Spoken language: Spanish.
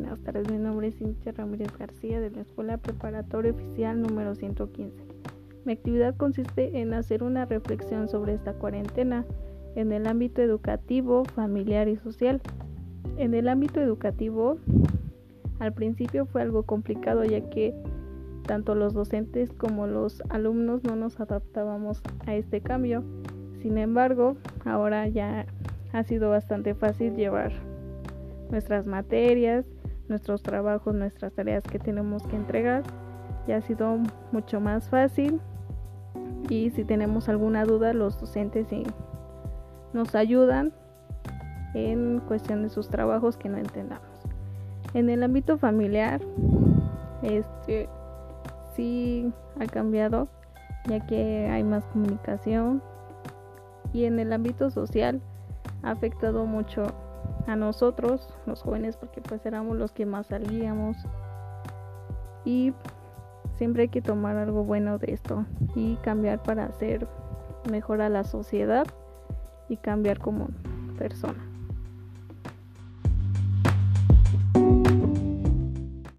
nombre es Cintia Ramírez García de la Escuela Preparatoria Oficial número 115. Mi actividad consiste en hacer una reflexión sobre esta cuarentena en el ámbito educativo, familiar y social. En el ámbito educativo, al principio fue algo complicado ya que tanto los docentes como los alumnos no nos adaptábamos a este cambio. Sin embargo, ahora ya ha sido bastante fácil llevar nuestras materias, nuestros trabajos, nuestras tareas que tenemos que entregar. Ya ha sido mucho más fácil y si tenemos alguna duda los docentes nos ayudan en cuestión de sus trabajos que no entendamos. En el ámbito familiar, este sí ha cambiado ya que hay más comunicación y en el ámbito social ha afectado mucho a nosotros, los jóvenes, porque pues éramos los que más salíamos. Y siempre hay que tomar algo bueno de esto y cambiar para hacer mejor a la sociedad y cambiar como persona.